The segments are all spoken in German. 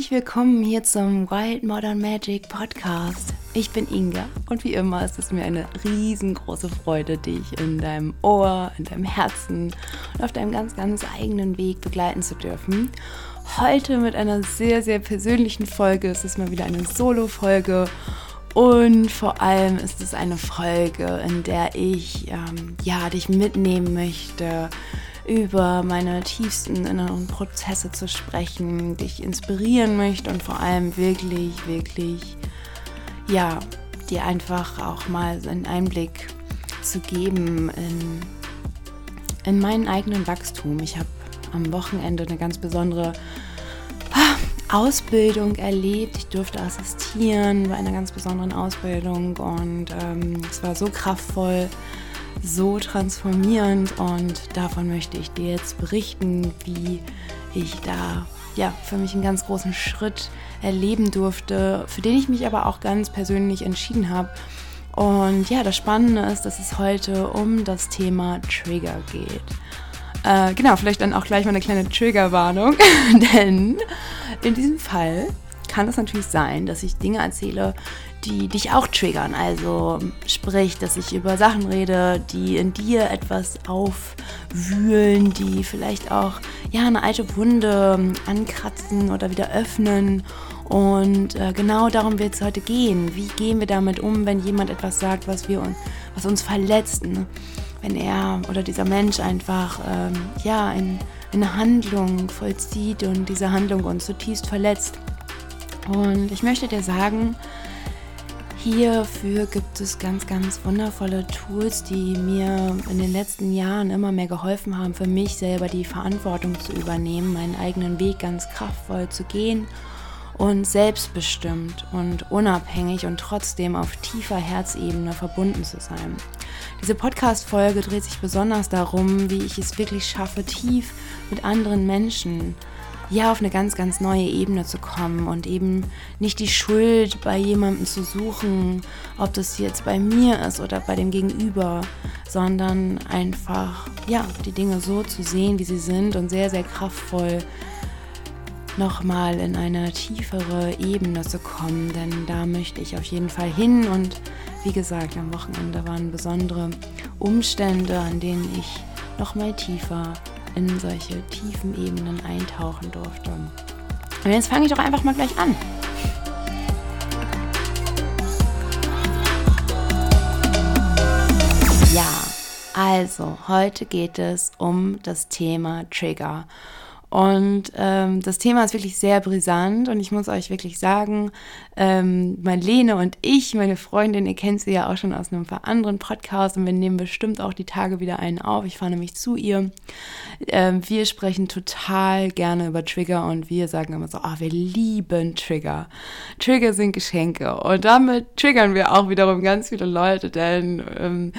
Herzlich willkommen hier zum Wild Modern Magic Podcast. Ich bin Inga und wie immer ist es mir eine riesengroße Freude, dich in deinem Ohr, in deinem Herzen und auf deinem ganz, ganz eigenen Weg begleiten zu dürfen. Heute mit einer sehr, sehr persönlichen Folge. Es ist mal wieder eine Solo-Folge und vor allem ist es eine Folge, in der ich ähm, ja, dich mitnehmen möchte über meine tiefsten inneren Prozesse zu sprechen, dich inspirieren möchte und vor allem wirklich, wirklich, ja, dir einfach auch mal einen Einblick zu geben in, in meinen eigenen Wachstum. Ich habe am Wochenende eine ganz besondere Ausbildung erlebt. Ich durfte assistieren bei einer ganz besonderen Ausbildung und ähm, es war so kraftvoll, so transformierend und davon möchte ich dir jetzt berichten, wie ich da ja für mich einen ganz großen Schritt erleben durfte, für den ich mich aber auch ganz persönlich entschieden habe. Und ja, das Spannende ist, dass es heute um das Thema Trigger geht. Äh, genau, vielleicht dann auch gleich mal eine kleine Triggerwarnung, denn in diesem Fall kann es natürlich sein, dass ich Dinge erzähle, die dich auch triggern. Also sprich, dass ich über Sachen rede, die in dir etwas aufwühlen, die vielleicht auch ja eine alte Wunde ankratzen oder wieder öffnen. Und äh, genau darum wird es heute gehen. Wie gehen wir damit um, wenn jemand etwas sagt, was wir uns, was uns verletzt? Ne? Wenn er oder dieser Mensch einfach ähm, ja ein, eine Handlung vollzieht und diese Handlung uns zutiefst verletzt. Und ich möchte dir sagen, Hierfür gibt es ganz, ganz wundervolle Tools, die mir in den letzten Jahren immer mehr geholfen haben, für mich selber die Verantwortung zu übernehmen, meinen eigenen Weg ganz kraftvoll zu gehen und selbstbestimmt und unabhängig und trotzdem auf tiefer Herzebene verbunden zu sein. Diese Podcast-Folge dreht sich besonders darum, wie ich es wirklich schaffe, tief mit anderen Menschen ja auf eine ganz, ganz neue Ebene zu kommen und eben nicht die Schuld bei jemandem zu suchen, ob das jetzt bei mir ist oder bei dem Gegenüber, sondern einfach ja die Dinge so zu sehen, wie sie sind und sehr, sehr kraftvoll nochmal in eine tiefere Ebene zu kommen, denn da möchte ich auf jeden Fall hin. Und wie gesagt, am Wochenende waren besondere Umstände, an denen ich nochmal tiefer in solche tiefen Ebenen eintauchen durfte. Und jetzt fange ich doch einfach mal gleich an. Ja, also heute geht es um das Thema Trigger. Und ähm, das Thema ist wirklich sehr brisant und ich muss euch wirklich sagen, ähm, Marlene und ich, meine Freundin, ihr kennt sie ja auch schon aus einem anderen Podcast und wir nehmen bestimmt auch die Tage wieder einen auf. Ich fahre nämlich zu ihr. Ähm, wir sprechen total gerne über Trigger und wir sagen immer so, ah, wir lieben Trigger. Trigger sind Geschenke und damit triggern wir auch wiederum ganz viele Leute, denn ähm,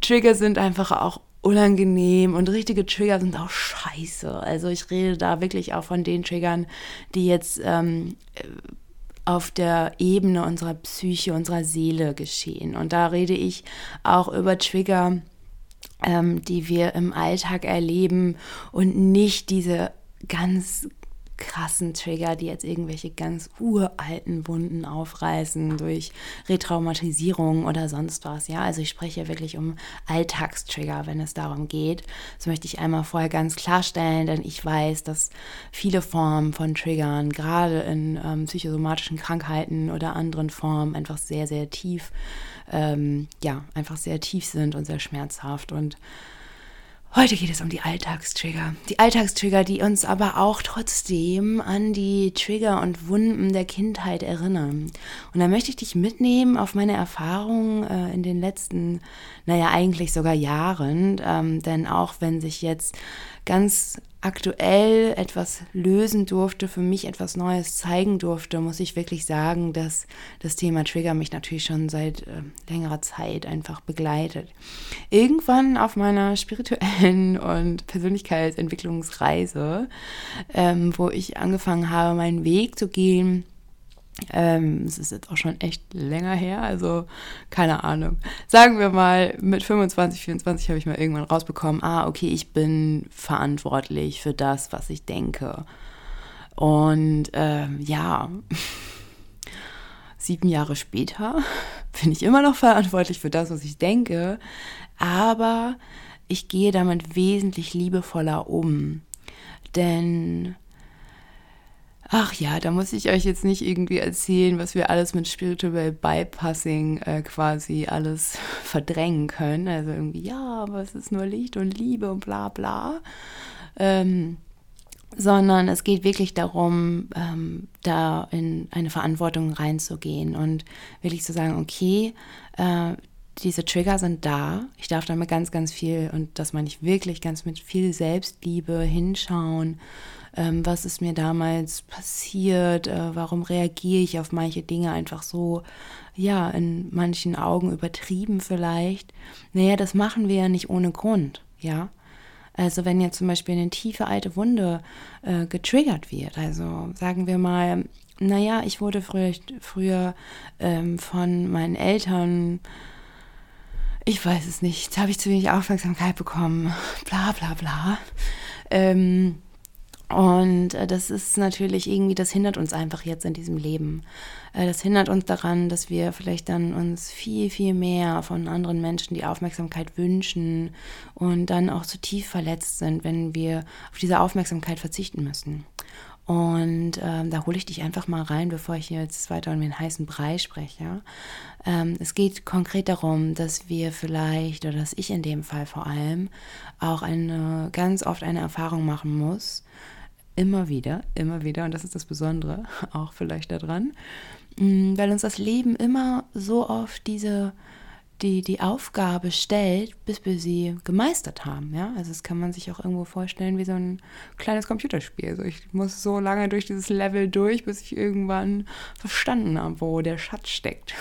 Trigger sind einfach auch unangenehm und richtige Trigger sind auch scheiße. Also ich rede da wirklich auch von den Triggern, die jetzt ähm, auf der Ebene unserer Psyche, unserer Seele geschehen. Und da rede ich auch über Trigger, ähm, die wir im Alltag erleben und nicht diese ganz krassen Trigger, die jetzt irgendwelche ganz uralten Wunden aufreißen durch Retraumatisierung oder sonst was. Ja, also ich spreche wirklich um Alltagstrigger, wenn es darum geht. Das möchte ich einmal vorher ganz klarstellen, denn ich weiß, dass viele Formen von Triggern, gerade in ähm, psychosomatischen Krankheiten oder anderen Formen, einfach sehr, sehr tief, ähm, ja, einfach sehr tief sind und sehr schmerzhaft und Heute geht es um die Alltagstrigger. Die Alltagstrigger, die uns aber auch trotzdem an die Trigger und Wunden der Kindheit erinnern. Und da möchte ich dich mitnehmen auf meine Erfahrungen äh, in den letzten, naja, eigentlich sogar Jahren. Ähm, denn auch wenn sich jetzt ganz aktuell etwas lösen durfte, für mich etwas Neues zeigen durfte, muss ich wirklich sagen, dass das Thema Trigger mich natürlich schon seit äh, längerer Zeit einfach begleitet. Irgendwann auf meiner spirituellen und Persönlichkeitsentwicklungsreise, ähm, wo ich angefangen habe, meinen Weg zu gehen, ähm, es ist jetzt auch schon echt länger her, also keine Ahnung. Sagen wir mal, mit 25, 24 habe ich mal irgendwann rausbekommen, ah, okay, ich bin verantwortlich für das, was ich denke. Und ähm, ja, sieben Jahre später bin ich immer noch verantwortlich für das, was ich denke, aber ich gehe damit wesentlich liebevoller um. Denn, ach ja, da muss ich euch jetzt nicht irgendwie erzählen, was wir alles mit Spiritual Bypassing äh, quasi alles verdrängen können. Also irgendwie, ja, aber es ist nur Licht und Liebe und bla bla. Ähm, sondern es geht wirklich darum, ähm, da in eine Verantwortung reinzugehen und wirklich zu sagen, okay, äh, diese Trigger sind da. Ich darf damit ganz, ganz viel, und das meine ich wirklich ganz mit viel Selbstliebe hinschauen. Ähm, was ist mir damals passiert? Äh, warum reagiere ich auf manche Dinge einfach so, ja, in manchen Augen übertrieben vielleicht? Naja, das machen wir ja nicht ohne Grund, ja. Also wenn jetzt zum Beispiel eine tiefe alte Wunde äh, getriggert wird, also sagen wir mal, naja, ich wurde früher, früher ähm, von meinen Eltern ich weiß es nicht, habe ich zu wenig Aufmerksamkeit bekommen, bla bla bla. Ähm, und äh, das ist natürlich irgendwie, das hindert uns einfach jetzt in diesem Leben. Äh, das hindert uns daran, dass wir vielleicht dann uns viel, viel mehr von anderen Menschen die Aufmerksamkeit wünschen und dann auch zu tief verletzt sind, wenn wir auf diese Aufmerksamkeit verzichten müssen. Und ähm, da hole ich dich einfach mal rein, bevor ich jetzt weiter um den heißen Brei spreche. Ähm, es geht konkret darum, dass wir vielleicht, oder dass ich in dem Fall vor allem, auch eine, ganz oft eine Erfahrung machen muss. Immer wieder, immer wieder, und das ist das Besondere auch vielleicht daran, mm, weil uns das Leben immer so oft diese die die Aufgabe stellt, bis wir sie gemeistert haben. Ja? Also das kann man sich auch irgendwo vorstellen wie so ein kleines Computerspiel. Also ich muss so lange durch dieses Level durch, bis ich irgendwann verstanden habe, wo der Schatz steckt.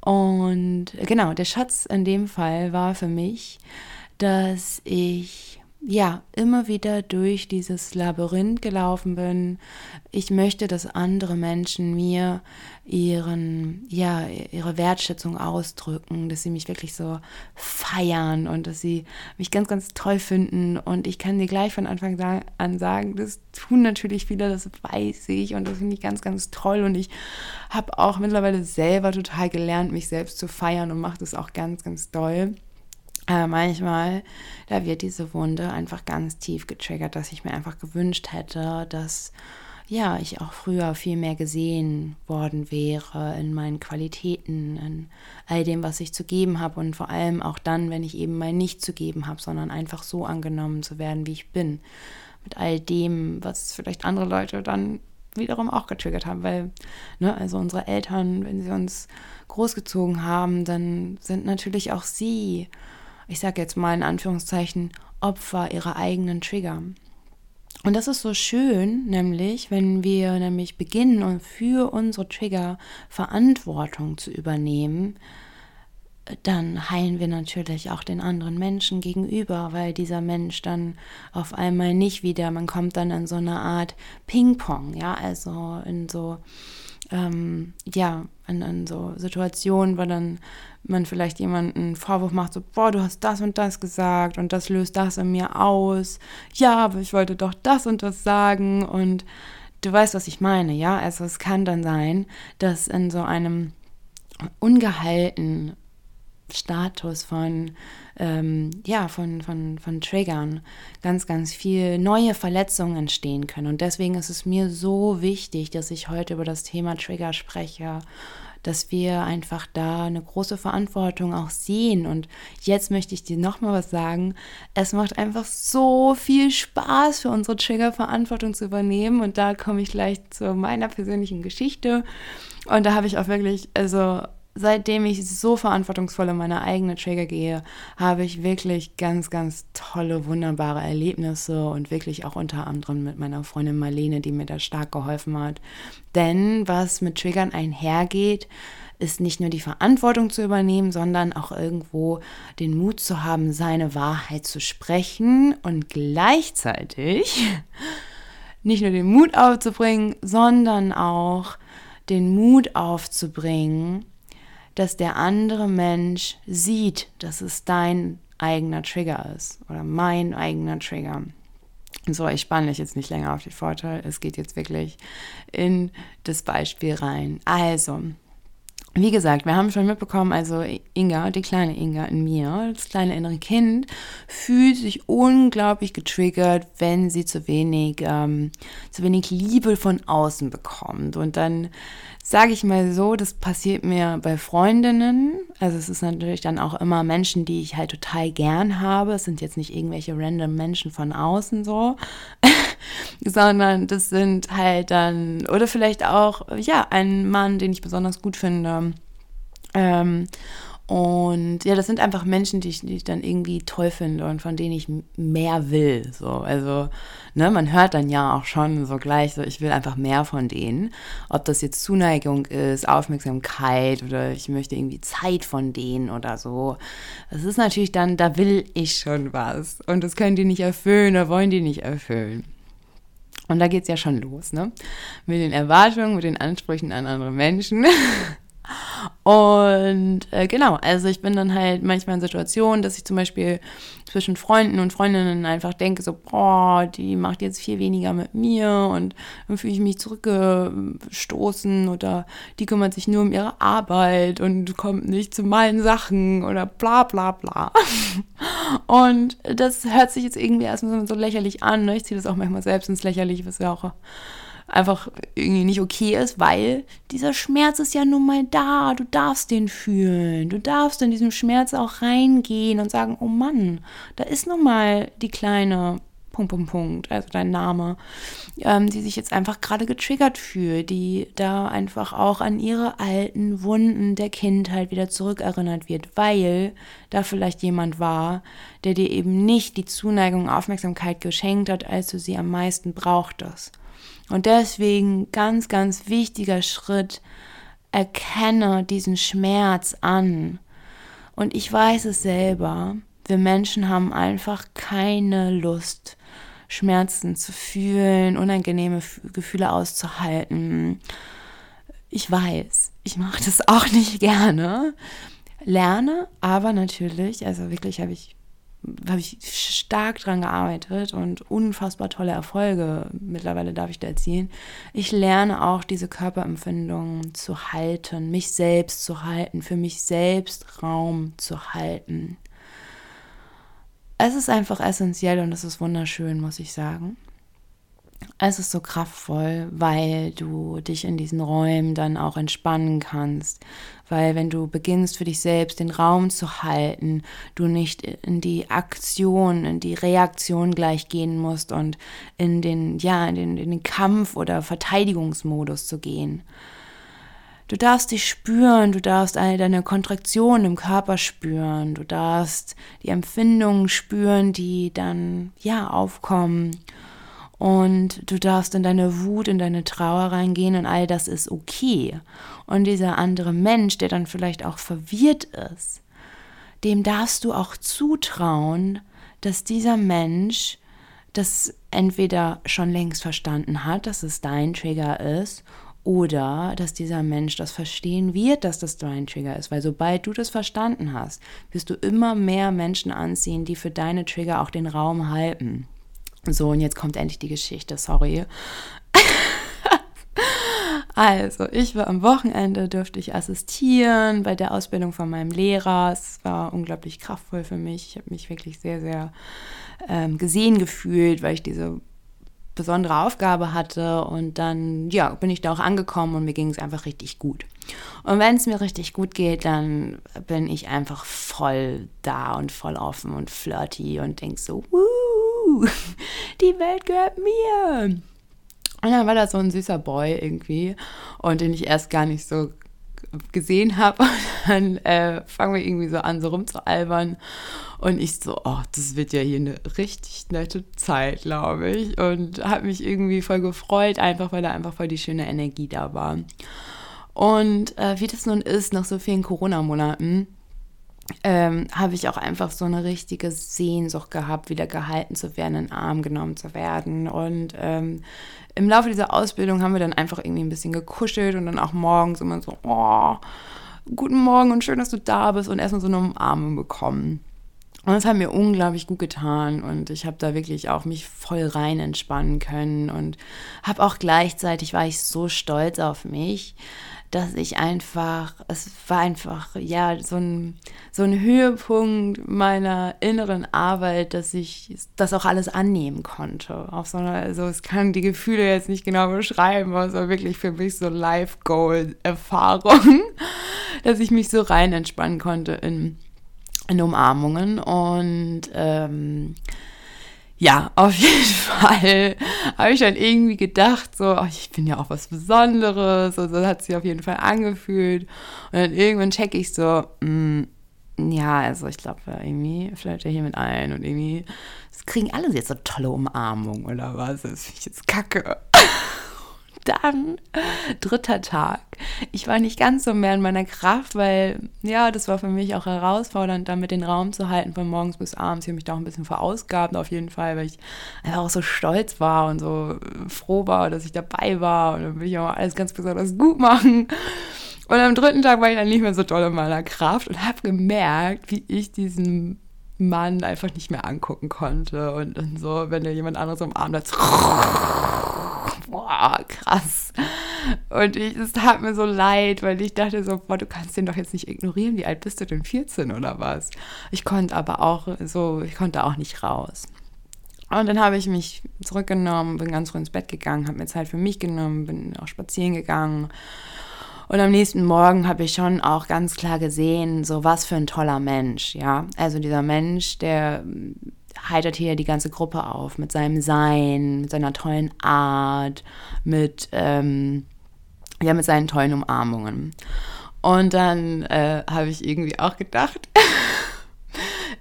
Und genau, der Schatz in dem Fall war für mich, dass ich ja, immer wieder durch dieses Labyrinth gelaufen bin. Ich möchte, dass andere Menschen mir ihren, ja, ihre Wertschätzung ausdrücken, dass sie mich wirklich so feiern und dass sie mich ganz, ganz toll finden. Und ich kann dir gleich von Anfang an sagen, das tun natürlich viele, das weiß ich und das finde ich ganz, ganz toll. Und ich habe auch mittlerweile selber total gelernt, mich selbst zu feiern und mache das auch ganz, ganz doll. Aber manchmal, da wird diese Wunde einfach ganz tief getriggert, dass ich mir einfach gewünscht hätte, dass ja, ich auch früher viel mehr gesehen worden wäre in meinen Qualitäten, in all dem, was ich zu geben habe und vor allem auch dann, wenn ich eben mal nicht zu geben habe, sondern einfach so angenommen zu werden, wie ich bin. Mit all dem, was vielleicht andere Leute dann wiederum auch getriggert haben, weil, ne, also unsere Eltern, wenn sie uns großgezogen haben, dann sind natürlich auch sie ich sage jetzt mal in Anführungszeichen, Opfer ihrer eigenen Trigger. Und das ist so schön, nämlich, wenn wir nämlich beginnen, für unsere Trigger Verantwortung zu übernehmen, dann heilen wir natürlich auch den anderen Menschen gegenüber, weil dieser Mensch dann auf einmal nicht wieder, man kommt dann in so eine Art Ping-Pong, ja, also in so ähm, ja, an, an so Situationen, wo dann man vielleicht jemanden Vorwurf macht, so, boah, du hast das und das gesagt und das löst das in mir aus. Ja, aber ich wollte doch das und das sagen und du weißt, was ich meine, ja? Also es kann dann sein, dass in so einem ungehalten Status von, ähm, ja, von, von, von Triggern ganz, ganz viel neue Verletzungen entstehen können. Und deswegen ist es mir so wichtig, dass ich heute über das Thema Trigger spreche, dass wir einfach da eine große Verantwortung auch sehen. Und jetzt möchte ich dir nochmal was sagen. Es macht einfach so viel Spaß für unsere Trigger Verantwortung zu übernehmen. Und da komme ich gleich zu meiner persönlichen Geschichte. Und da habe ich auch wirklich, also seitdem ich so verantwortungsvoll in meine eigene Trigger gehe, habe ich wirklich ganz, ganz tolle, wunderbare Erlebnisse und wirklich auch unter anderem mit meiner Freundin Marlene, die mir da stark geholfen hat. Denn was mit Triggern einhergeht, ist nicht nur die Verantwortung zu übernehmen, sondern auch irgendwo den Mut zu haben, seine Wahrheit zu sprechen und gleichzeitig nicht nur den Mut aufzubringen, sondern auch den Mut aufzubringen, dass der andere Mensch sieht, dass es dein eigener Trigger ist oder mein eigener Trigger. So, ich spanne dich jetzt nicht länger auf die Vorteile. Es geht jetzt wirklich in das Beispiel rein. Also, wie gesagt, wir haben schon mitbekommen, also Inga, die kleine Inga in mir, das kleine innere Kind, fühlt sich unglaublich getriggert, wenn sie zu wenig, ähm, zu wenig Liebe von außen bekommt. Und dann sage ich mal so, das passiert mir bei Freundinnen. Also es ist natürlich dann auch immer Menschen, die ich halt total gern habe. Es sind jetzt nicht irgendwelche random Menschen von außen so, sondern das sind halt dann, oder vielleicht auch, ja, ein Mann, den ich besonders gut finde. Ähm, und ja, das sind einfach Menschen, die ich, die ich, dann irgendwie toll finde und von denen ich mehr will. So, also, ne, man hört dann ja auch schon so gleich, so ich will einfach mehr von denen. Ob das jetzt Zuneigung ist, Aufmerksamkeit oder ich möchte irgendwie Zeit von denen oder so. Das ist natürlich dann, da will ich schon was. Und das können die nicht erfüllen oder wollen die nicht erfüllen. Und da geht es ja schon los, ne? Mit den Erwartungen, mit den Ansprüchen an andere Menschen. Und äh, genau, also ich bin dann halt manchmal in Situationen, dass ich zum Beispiel zwischen Freunden und Freundinnen einfach denke, so, boah, die macht jetzt viel weniger mit mir und dann fühle ich mich zurückgestoßen oder die kümmert sich nur um ihre Arbeit und kommt nicht zu meinen Sachen oder bla bla bla. Und das hört sich jetzt irgendwie erstmal so lächerlich an. Ne? Ich ziehe das auch manchmal selbst ins Lächerliche, was ja auch einfach irgendwie nicht okay ist, weil dieser Schmerz ist ja nun mal da. Du darfst den fühlen. Du darfst in diesem Schmerz auch reingehen und sagen, oh Mann, da ist nun mal die kleine Punkt, Punkt, Punkt, also dein Name, ähm, die sich jetzt einfach gerade getriggert fühlt, die da einfach auch an ihre alten Wunden der Kindheit wieder zurückerinnert wird, weil da vielleicht jemand war, der dir eben nicht die Zuneigung, Aufmerksamkeit geschenkt hat, als du sie am meisten brauchtest. Und deswegen ganz, ganz wichtiger Schritt, erkenne diesen Schmerz an. Und ich weiß es selber, wir Menschen haben einfach keine Lust, Schmerzen zu fühlen, unangenehme Gefühle auszuhalten. Ich weiß, ich mache das auch nicht gerne. Lerne, aber natürlich, also wirklich habe ich habe ich stark dran gearbeitet und unfassbar tolle Erfolge mittlerweile darf ich da erzielen. Ich lerne auch diese Körperempfindungen zu halten, mich selbst zu halten, für mich selbst Raum zu halten. Es ist einfach essentiell und es ist wunderschön, muss ich sagen. Es ist so kraftvoll, weil du dich in diesen Räumen dann auch entspannen kannst. Weil wenn du beginnst für dich selbst den Raum zu halten, du nicht in die Aktion, in die Reaktion gleich gehen musst und in den, ja, in den, in den Kampf- oder Verteidigungsmodus zu gehen. Du darfst dich spüren, du darfst all deine Kontraktionen im Körper spüren, du darfst die Empfindungen spüren, die dann ja aufkommen und du darfst in deine Wut, in deine Trauer reingehen und all das ist okay. Und dieser andere Mensch, der dann vielleicht auch verwirrt ist, dem darfst du auch zutrauen, dass dieser Mensch das entweder schon längst verstanden hat, dass es dein Trigger ist, oder dass dieser Mensch das verstehen wird, dass das dein Trigger ist. Weil sobald du das verstanden hast, wirst du immer mehr Menschen anziehen, die für deine Trigger auch den Raum halten. So, und jetzt kommt endlich die Geschichte, sorry. also, ich war am Wochenende, durfte ich assistieren bei der Ausbildung von meinem Lehrer. Es war unglaublich kraftvoll für mich. Ich habe mich wirklich sehr, sehr ähm, gesehen gefühlt, weil ich diese besondere Aufgabe hatte und dann ja, bin ich da auch angekommen und mir ging es einfach richtig gut. Und wenn es mir richtig gut geht, dann bin ich einfach voll da und voll offen und flirty und denk so, Die Welt gehört mir. Und dann war da so ein süßer Boy irgendwie und den ich erst gar nicht so gesehen habe. Und dann äh, fangen wir irgendwie so an, so rumzualbern. Und ich so, oh, das wird ja hier eine richtig nette Zeit, glaube ich. Und habe mich irgendwie voll gefreut, einfach weil da einfach voll die schöne Energie da war. Und äh, wie das nun ist, nach so vielen Corona-Monaten, ähm, habe ich auch einfach so eine richtige Sehnsucht gehabt, wieder gehalten zu werden, in den Arm genommen zu werden. Und ähm, im Laufe dieser Ausbildung haben wir dann einfach irgendwie ein bisschen gekuschelt und dann auch morgens immer so, oh, guten Morgen und schön, dass du da bist und erstmal so eine Umarmung bekommen. Und es hat mir unglaublich gut getan und ich habe da wirklich auch mich voll rein entspannen können und habe auch gleichzeitig war ich so stolz auf mich, dass ich einfach, es war einfach, ja, so ein, so ein Höhepunkt meiner inneren Arbeit, dass ich das auch alles annehmen konnte. Auf so einer, also es kann die Gefühle jetzt nicht genau beschreiben, aber es war wirklich für mich so Life-Goal-Erfahrung, dass ich mich so rein entspannen konnte in, in Umarmungen und ähm, ja, auf jeden Fall habe ich dann irgendwie gedacht, so, oh, ich bin ja auch was Besonderes. Und so hat sich auf jeden Fall angefühlt. Und dann irgendwann checke ich so, mh, mm, ja, also ich glaube, irgendwie vielleicht ja hier mit allen und irgendwie das kriegen alle jetzt so tolle Umarmungen oder was. Das finde ich jetzt kacke dann dritter Tag. Ich war nicht ganz so mehr in meiner Kraft, weil ja, das war für mich auch herausfordernd, damit den Raum zu halten von morgens bis abends. Ich habe mich da auch ein bisschen verausgabt auf jeden Fall, weil ich einfach auch so stolz war und so froh war, dass ich dabei war und dann will ich auch alles ganz besonders gut machen. Und am dritten Tag war ich dann nicht mehr so toll in meiner Kraft und habe gemerkt, wie ich diesen Mann einfach nicht mehr angucken konnte und, und so, wenn er jemand anderes umarmt hat, boah, krass. Und ich, es tat mir so leid, weil ich dachte so, boah, du kannst den doch jetzt nicht ignorieren. Wie alt bist du denn? 14 oder was? Ich konnte aber auch so, ich konnte auch nicht raus. Und dann habe ich mich zurückgenommen, bin ganz früh ins Bett gegangen, habe mir Zeit für mich genommen, bin auch spazieren gegangen. Und am nächsten Morgen habe ich schon auch ganz klar gesehen, so was für ein toller Mensch, ja. Also dieser Mensch, der heitert hier die ganze Gruppe auf mit seinem Sein, mit seiner tollen Art, mit, ähm, ja, mit seinen tollen Umarmungen. Und dann äh, habe ich irgendwie auch gedacht,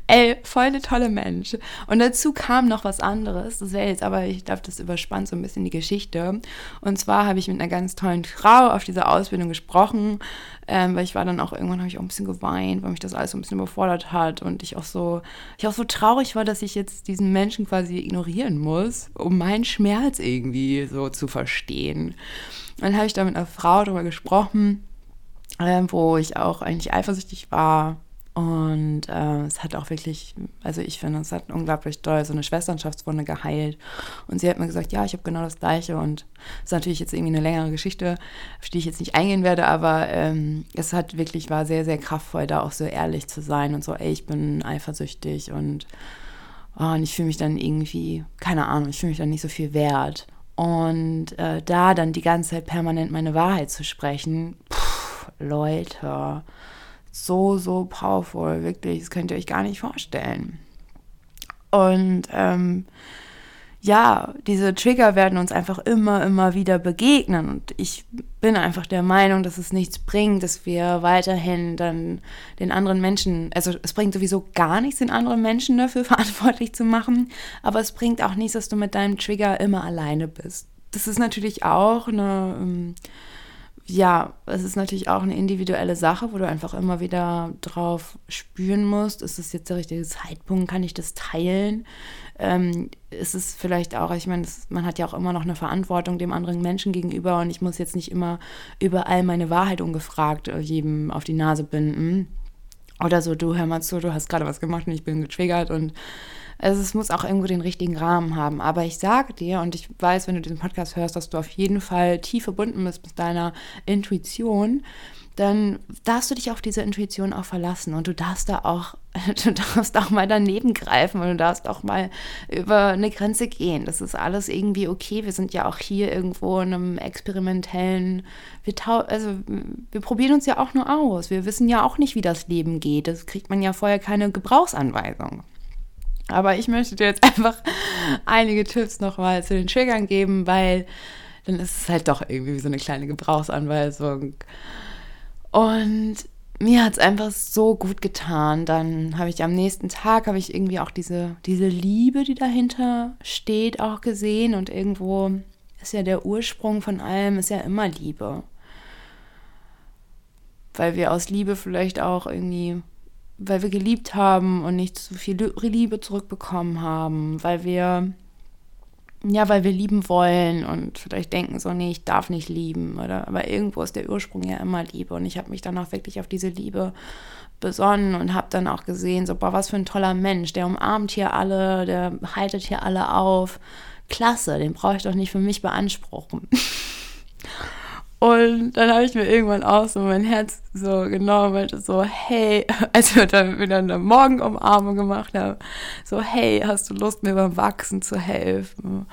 ey, voll eine tolle Mensch. Und dazu kam noch was anderes. Das wäre jetzt aber, ich glaube, das überspannt so ein bisschen die Geschichte. Und zwar habe ich mit einer ganz tollen Frau auf dieser Ausbildung gesprochen, ähm, weil ich war dann auch irgendwann habe ich auch ein bisschen geweint, weil mich das alles so ein bisschen überfordert hat und ich auch so, ich auch so traurig war, dass ich jetzt diesen Menschen quasi ignorieren muss, um meinen Schmerz irgendwie so zu verstehen. dann habe ich da mit einer Frau darüber gesprochen, äh, wo ich auch eigentlich eifersüchtig war und äh, es hat auch wirklich, also ich finde, es hat unglaublich doll so eine Schwesternschaftswunde geheilt. Und sie hat mir gesagt, ja, ich habe genau das Gleiche. Und es ist natürlich jetzt irgendwie eine längere Geschichte, auf die ich jetzt nicht eingehen werde, aber ähm, es hat wirklich, war sehr, sehr kraftvoll, da auch so ehrlich zu sein und so, ey, ich bin eifersüchtig und, oh, und ich fühle mich dann irgendwie, keine Ahnung, ich fühle mich dann nicht so viel wert. Und äh, da dann die ganze Zeit permanent meine Wahrheit zu sprechen, pff, Leute so, so powerful, wirklich. Das könnt ihr euch gar nicht vorstellen. Und ähm, ja, diese Trigger werden uns einfach immer, immer wieder begegnen. Und ich bin einfach der Meinung, dass es nichts bringt, dass wir weiterhin dann den anderen Menschen, also es bringt sowieso gar nichts, den anderen Menschen dafür verantwortlich zu machen, aber es bringt auch nichts, dass du mit deinem Trigger immer alleine bist. Das ist natürlich auch eine. Ja, es ist natürlich auch eine individuelle Sache, wo du einfach immer wieder drauf spüren musst, ist es jetzt der richtige Zeitpunkt, kann ich das teilen? Ähm, ist es vielleicht auch, ich meine, man hat ja auch immer noch eine Verantwortung dem anderen Menschen gegenüber und ich muss jetzt nicht immer überall meine Wahrheit ungefragt äh, jedem auf die Nase binden. Oder so, du hör mal zu, du hast gerade was gemacht und ich bin getriggert und also es muss auch irgendwo den richtigen Rahmen haben. Aber ich sage dir, und ich weiß, wenn du diesen Podcast hörst, dass du auf jeden Fall tief verbunden bist mit deiner Intuition, dann darfst du dich auf diese Intuition auch verlassen und du darfst da auch, du darfst auch mal daneben greifen und du darfst auch mal über eine Grenze gehen. Das ist alles irgendwie okay. Wir sind ja auch hier irgendwo in einem experimentellen, wir also wir probieren uns ja auch nur aus. Wir wissen ja auch nicht, wie das Leben geht. Das kriegt man ja vorher keine Gebrauchsanweisung. Aber ich möchte dir jetzt einfach einige Tipps nochmal zu den Triggern geben, weil dann ist es halt doch irgendwie wie so eine kleine Gebrauchsanweisung. Und mir hat es einfach so gut getan. Dann habe ich am nächsten Tag, habe ich irgendwie auch diese, diese Liebe, die dahinter steht, auch gesehen. Und irgendwo ist ja der Ursprung von allem, ist ja immer Liebe. Weil wir aus Liebe vielleicht auch irgendwie weil wir geliebt haben und nicht so viel Liebe zurückbekommen haben, weil wir ja, weil wir lieben wollen und vielleicht denken so, nee, ich darf nicht lieben. Oder aber irgendwo ist der Ursprung ja immer Liebe. Und ich habe mich dann auch wirklich auf diese Liebe besonnen und habe dann auch gesehen, so, boah, was für ein toller Mensch, der umarmt hier alle, der haltet hier alle auf. Klasse, den brauche ich doch nicht für mich beanspruchen. Und dann habe ich mir irgendwann auch so mein Herz so genommen und so, hey, als wir dann wieder eine Morgenumarmung gemacht haben, so, hey, hast du Lust, mir beim Wachsen zu helfen?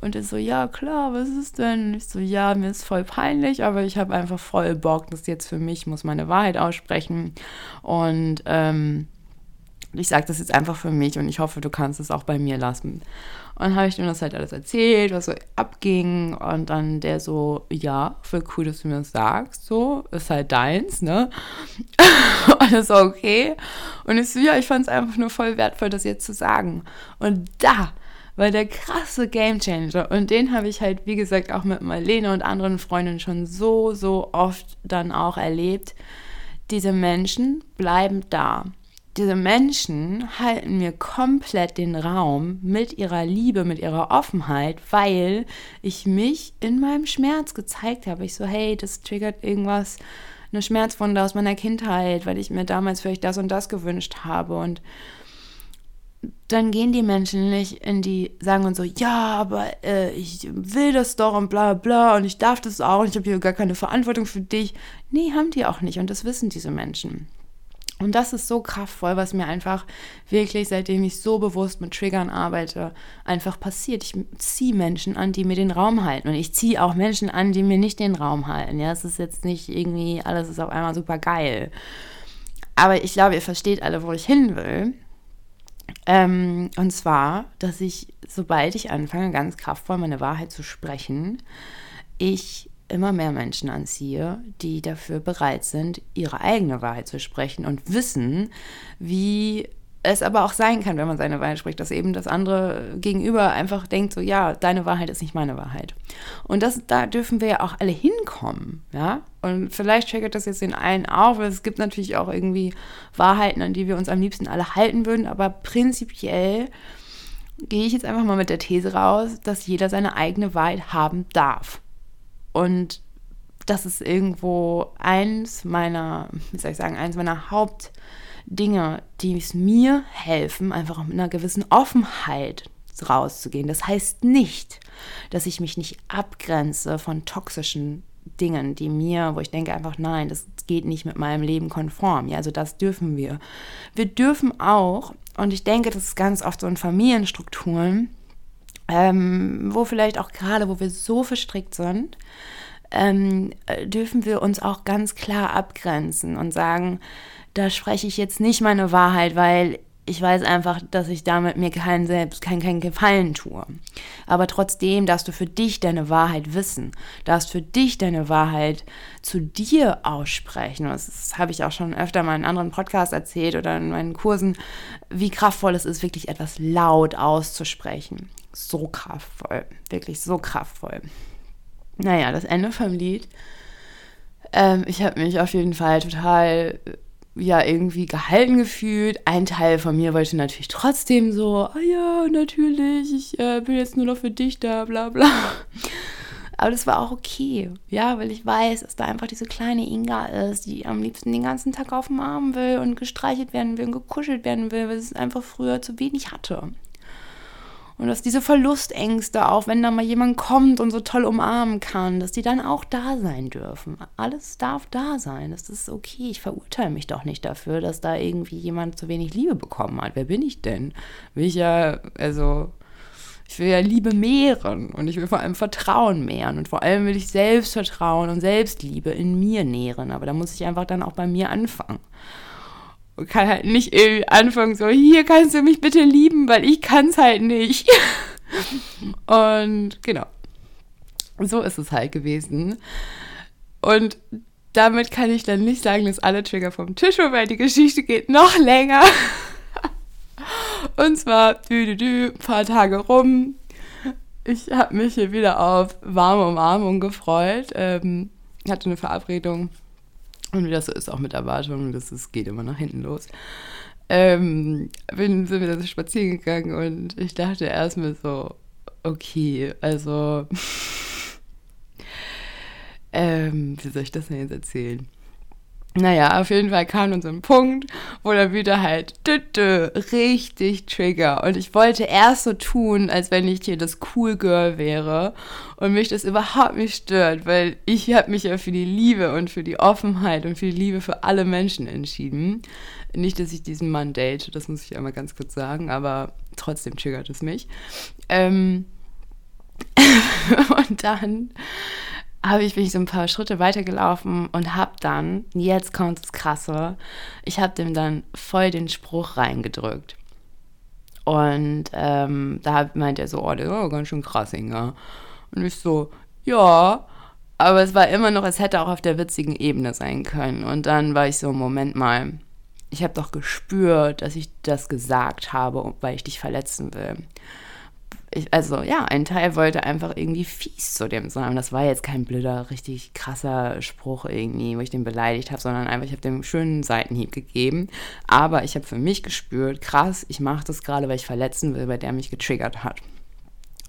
Und er so, ja, klar, was ist denn? Und ich so, ja, mir ist voll peinlich, aber ich habe einfach voll Bock, das jetzt für mich, muss meine Wahrheit aussprechen. Und ähm, ich sage das jetzt einfach für mich und ich hoffe, du kannst es auch bei mir lassen. Und habe ich ihm das halt alles erzählt, was so abging. Und dann der so, ja, voll cool, dass du mir das sagst. So, ist halt deins, ne? und das war okay. Und ich so, ja, ich fand es einfach nur voll wertvoll, das jetzt zu sagen. Und da war der krasse Gamechanger. Und den habe ich halt, wie gesagt, auch mit Marlene und anderen Freundinnen schon so, so oft dann auch erlebt. Diese Menschen bleiben da diese Menschen halten mir komplett den Raum mit ihrer Liebe, mit ihrer Offenheit, weil ich mich in meinem Schmerz gezeigt habe. Ich so, hey, das triggert irgendwas, eine Schmerzwunde aus meiner Kindheit, weil ich mir damals vielleicht das und das gewünscht habe. Und dann gehen die Menschen nicht in die, sagen und so, ja, aber äh, ich will das doch und bla bla und ich darf das auch und ich habe hier gar keine Verantwortung für dich. Nee, haben die auch nicht und das wissen diese Menschen. Und das ist so kraftvoll, was mir einfach wirklich, seitdem ich so bewusst mit Triggern arbeite, einfach passiert. Ich ziehe Menschen an, die mir den Raum halten. Und ich ziehe auch Menschen an, die mir nicht den Raum halten. Ja, es ist jetzt nicht irgendwie, alles ist auf einmal super geil. Aber ich glaube, ihr versteht alle, wo ich hin will. Ähm, und zwar, dass ich, sobald ich anfange, ganz kraftvoll meine Wahrheit zu sprechen, ich immer mehr Menschen anziehe, die dafür bereit sind, ihre eigene Wahrheit zu sprechen und wissen, wie es aber auch sein kann, wenn man seine Wahrheit spricht, dass eben das andere Gegenüber einfach denkt, so ja, deine Wahrheit ist nicht meine Wahrheit. Und das, da dürfen wir ja auch alle hinkommen, ja. Und vielleicht triggert das jetzt den einen auf, weil es gibt natürlich auch irgendwie Wahrheiten, an die wir uns am liebsten alle halten würden, aber prinzipiell gehe ich jetzt einfach mal mit der These raus, dass jeder seine eigene Wahrheit haben darf. Und das ist irgendwo eins meiner, wie soll ich sagen, eins meiner Hauptdinge, die es mir helfen, einfach mit einer gewissen Offenheit rauszugehen. Das heißt nicht, dass ich mich nicht abgrenze von toxischen Dingen, die mir, wo ich denke einfach, nein, das geht nicht mit meinem Leben konform. Ja, also das dürfen wir. Wir dürfen auch, und ich denke, das ist ganz oft so in Familienstrukturen, ähm, wo vielleicht auch gerade, wo wir so verstrickt sind, ähm, dürfen wir uns auch ganz klar abgrenzen und sagen, da spreche ich jetzt nicht meine Wahrheit, weil ich weiß einfach, dass ich damit mir keinen selbst keinen kein Gefallen tue. Aber trotzdem darfst du für dich deine Wahrheit wissen, darfst für dich deine Wahrheit zu dir aussprechen. Das, das habe ich auch schon öfter mal in anderen Podcasts erzählt oder in meinen Kursen, wie kraftvoll es ist, wirklich etwas laut auszusprechen so kraftvoll, wirklich so kraftvoll. Naja, das Ende vom Lied. Ähm, ich habe mich auf jeden Fall total, ja, irgendwie gehalten gefühlt. Ein Teil von mir wollte natürlich trotzdem so, ah ja, natürlich, ich äh, bin jetzt nur noch für dich da, bla bla. Aber das war auch okay, ja, weil ich weiß, dass da einfach diese kleine Inga ist, die am liebsten den ganzen Tag auf dem Arm will und gestreichelt werden will und gekuschelt werden will, weil es einfach früher zu wenig hatte. Und dass diese Verlustängste, auch wenn da mal jemand kommt und so toll umarmen kann, dass die dann auch da sein dürfen. Alles darf da sein. Das ist okay. Ich verurteile mich doch nicht dafür, dass da irgendwie jemand zu wenig Liebe bekommen hat. Wer bin ich denn? Will ich ja, also, ich will ja Liebe mehren und ich will vor allem Vertrauen mehren und vor allem will ich Selbstvertrauen und Selbstliebe in mir nähren. Aber da muss ich einfach dann auch bei mir anfangen und kann halt nicht irgendwie anfangen, so, hier kannst du mich bitte lieben, weil ich kann es halt nicht. und genau. So ist es halt gewesen. Und damit kann ich dann nicht sagen, dass alle Trigger vom Tisch sind, weil die Geschichte geht noch länger. Und zwar, dü, dü, dü, ein paar Tage rum. Ich habe mich hier wieder auf warme Umarmung gefreut. Ähm, hatte eine Verabredung und wie das so ist, auch mit Erwartungen, das ist, geht immer nach hinten los. Ähm, bin, sind wir dann spazieren gegangen und ich dachte erstmal so, okay, also, ähm, wie soll ich das denn jetzt erzählen? Naja, auf jeden Fall kam dann so ein Punkt, wo dann wieder halt dü richtig Trigger. Und ich wollte erst so tun, als wenn ich hier das Cool Girl wäre und mich das überhaupt nicht stört, weil ich habe mich ja für die Liebe und für die Offenheit und für die Liebe für alle Menschen entschieden. Nicht, dass ich diesen Mann date, das muss ich einmal ganz kurz sagen, aber trotzdem triggert es mich. Ähm und dann habe ich, bin ich so ein paar Schritte weitergelaufen und habe dann, jetzt kommt das Krasse, ich habe dem dann voll den Spruch reingedrückt. Und ähm, da meint er so, oh, der war ganz schön krass, Inga. Und ich so, ja, aber es war immer noch, es hätte auch auf der witzigen Ebene sein können. Und dann war ich so, Moment mal, ich habe doch gespürt, dass ich das gesagt habe, weil ich dich verletzen will ich, also ja, ein Teil wollte einfach irgendwie fies zu dem sein. Das war jetzt kein blöder, richtig krasser Spruch irgendwie, wo ich den beleidigt habe, sondern einfach, ich habe dem schönen Seitenhieb gegeben. Aber ich habe für mich gespürt, krass, ich mache das gerade, weil ich verletzen will, weil der mich getriggert hat.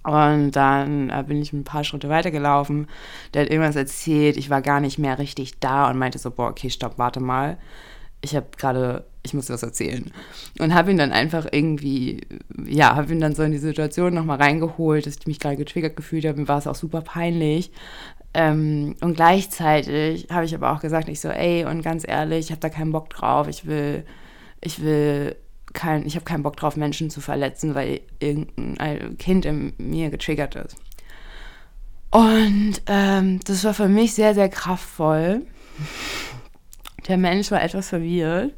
Und dann äh, bin ich ein paar Schritte weitergelaufen. Der hat irgendwas erzählt, ich war gar nicht mehr richtig da und meinte so, boah, okay, stopp, warte mal. Ich habe gerade ich muss was erzählen. Und habe ihn dann einfach irgendwie, ja, habe ihn dann so in die Situation nochmal reingeholt, dass ich mich gerade getriggert gefühlt habe. Mir war es auch super peinlich. Ähm, und gleichzeitig habe ich aber auch gesagt, ich so, ey, und ganz ehrlich, ich habe da keinen Bock drauf. Ich will, ich will kein, ich habe keinen Bock drauf, Menschen zu verletzen, weil irgendein Kind in mir getriggert ist. Und ähm, das war für mich sehr, sehr kraftvoll. Der Mensch war etwas verwirrt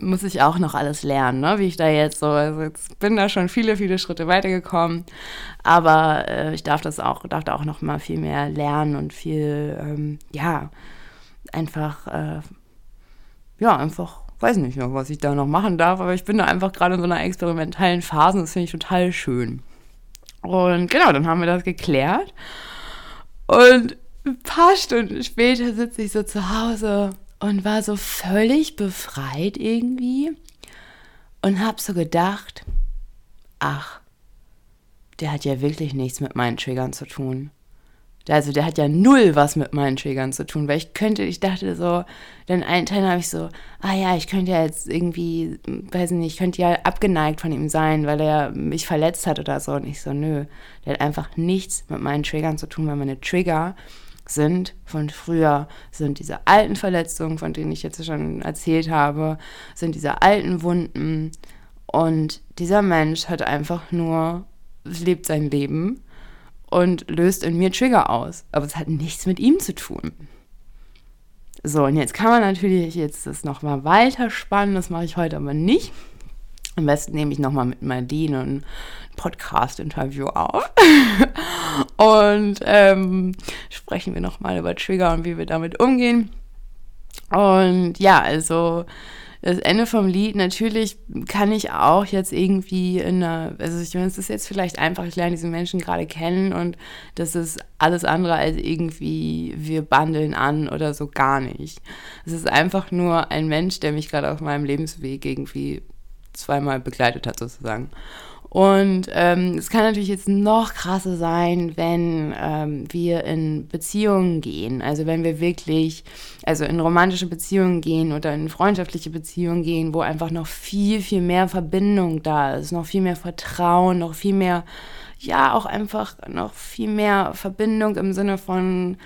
muss ich auch noch alles lernen, ne? wie ich da jetzt so, also jetzt bin da schon viele, viele Schritte weitergekommen, aber äh, ich darf das auch, darf da auch noch mal viel mehr lernen und viel, ähm, ja, einfach, äh, ja, einfach, weiß nicht noch, was ich da noch machen darf, aber ich bin da einfach gerade in so einer experimentellen Phase das finde ich total schön. Und genau, dann haben wir das geklärt und ein paar Stunden später sitze ich so zu Hause und war so völlig befreit irgendwie und habe so gedacht, ach, der hat ja wirklich nichts mit meinen Triggern zu tun. Also der hat ja null was mit meinen Triggern zu tun, weil ich könnte, ich dachte so, dann einen Teil habe ich so, ah ja, ich könnte ja jetzt irgendwie, weiß nicht, ich könnte ja abgeneigt von ihm sein, weil er mich verletzt hat oder so. Und ich so, nö, der hat einfach nichts mit meinen Triggern zu tun, weil meine Trigger sind von früher, sind diese alten Verletzungen, von denen ich jetzt schon erzählt habe, sind diese alten Wunden. Und dieser Mensch hat einfach nur, lebt sein Leben und löst in mir Trigger aus. Aber es hat nichts mit ihm zu tun. So, und jetzt kann man natürlich jetzt das nochmal weiter spannen, das mache ich heute aber nicht. Am besten nehme ich nochmal mit Marlene ein Podcast-Interview auf. und ähm, sprechen wir nochmal über Trigger und wie wir damit umgehen. Und ja, also das Ende vom Lied, natürlich kann ich auch jetzt irgendwie in einer, also ich meine, es ist jetzt vielleicht einfach, ich lerne diesen Menschen gerade kennen und das ist alles andere als irgendwie, wir bandeln an oder so gar nicht. Es ist einfach nur ein Mensch, der mich gerade auf meinem Lebensweg irgendwie zweimal begleitet hat, sozusagen. Und ähm, es kann natürlich jetzt noch krasser sein, wenn ähm, wir in Beziehungen gehen. Also wenn wir wirklich, also in romantische Beziehungen gehen oder in freundschaftliche Beziehungen gehen, wo einfach noch viel, viel mehr Verbindung da ist, noch viel mehr Vertrauen, noch viel mehr, ja, auch einfach noch viel mehr Verbindung im Sinne von,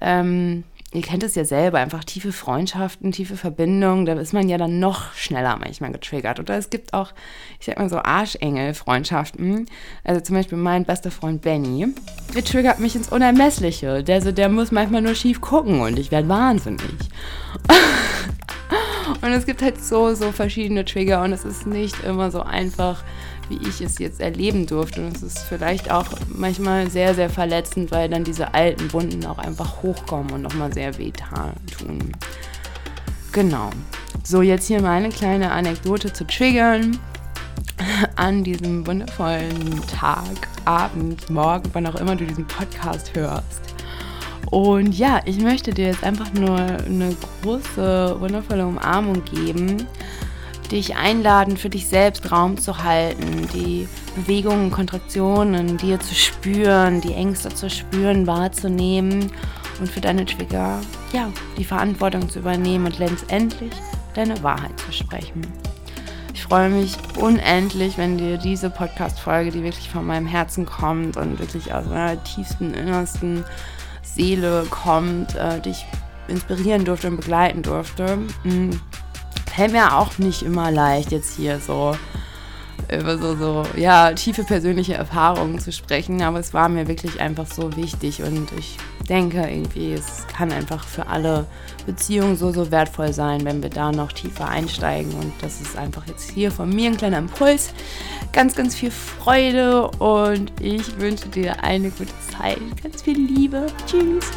ähm, ihr kennt es ja selber, einfach tiefe Freundschaften, tiefe Verbindungen, da ist man ja dann noch schneller manchmal getriggert. Oder es gibt auch, ich sag mal so Arschengel-Freundschaften. Also zum Beispiel mein bester Freund Benny, der triggert mich ins Unermessliche. Der, so, der muss manchmal nur schief gucken und ich werde wahnsinnig. und es gibt halt so, so verschiedene Trigger und es ist nicht immer so einfach wie ich es jetzt erleben durfte. Und es ist vielleicht auch manchmal sehr, sehr verletzend, weil dann diese alten Wunden auch einfach hochkommen und nochmal sehr weh tun. Genau. So, jetzt hier meine kleine Anekdote zu triggern an diesem wundervollen Tag, Abend, Morgen, wann auch immer du diesen Podcast hörst. Und ja, ich möchte dir jetzt einfach nur eine große, wundervolle Umarmung geben dich einladen, für dich selbst Raum zu halten, die Bewegungen, Kontraktionen dir zu spüren, die Ängste zu spüren, wahrzunehmen und für deine Trigger, ja, die Verantwortung zu übernehmen und letztendlich deine Wahrheit zu sprechen. Ich freue mich unendlich, wenn dir diese Podcast-Folge, die wirklich von meinem Herzen kommt und wirklich aus meiner tiefsten, innersten Seele kommt, äh, dich inspirieren durfte und begleiten durfte. Mhm. Fällt mir auch nicht immer leicht, jetzt hier so über so, so, ja, tiefe persönliche Erfahrungen zu sprechen, aber es war mir wirklich einfach so wichtig und ich denke irgendwie, es kann einfach für alle Beziehungen so, so wertvoll sein, wenn wir da noch tiefer einsteigen und das ist einfach jetzt hier von mir ein kleiner Impuls. Ganz, ganz viel Freude und ich wünsche dir eine gute Zeit. Ganz viel Liebe. Tschüss.